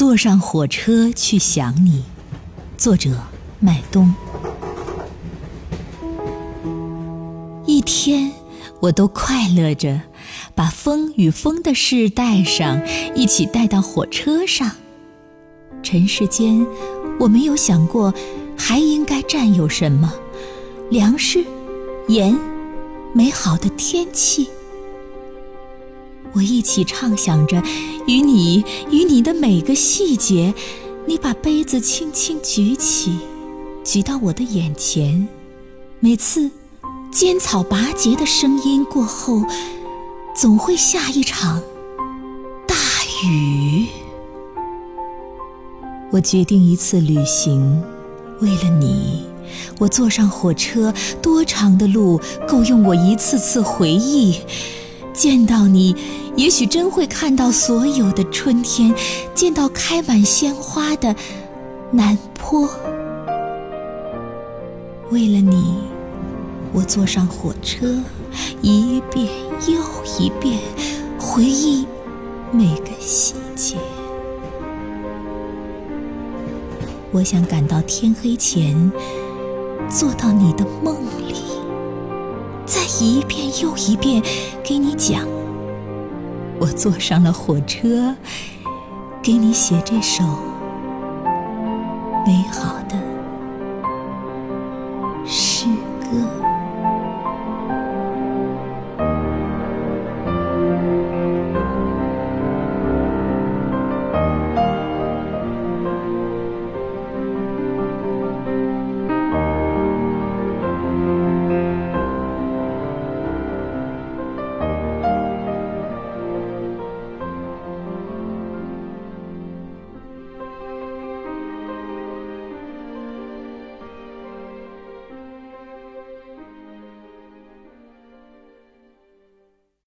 坐上火车去想你，作者麦冬。一天，我都快乐着，把风与风的事带上，一起带到火车上。尘世间，我没有想过还应该占有什么：粮食、盐、美好的天气。我一起畅想着，与你与你的每个细节。你把杯子轻轻举起，举到我的眼前。每次尖草拔节的声音过后，总会下一场大雨。我决定一次旅行，为了你，我坐上火车，多长的路够用我一次次回忆。见到你，也许真会看到所有的春天，见到开满鲜花的南坡。为了你，我坐上火车，一遍又一遍回忆每个细节。我想赶到天黑前，坐到你的梦里。再一遍又一遍给你讲，我坐上了火车，给你写这首美好的。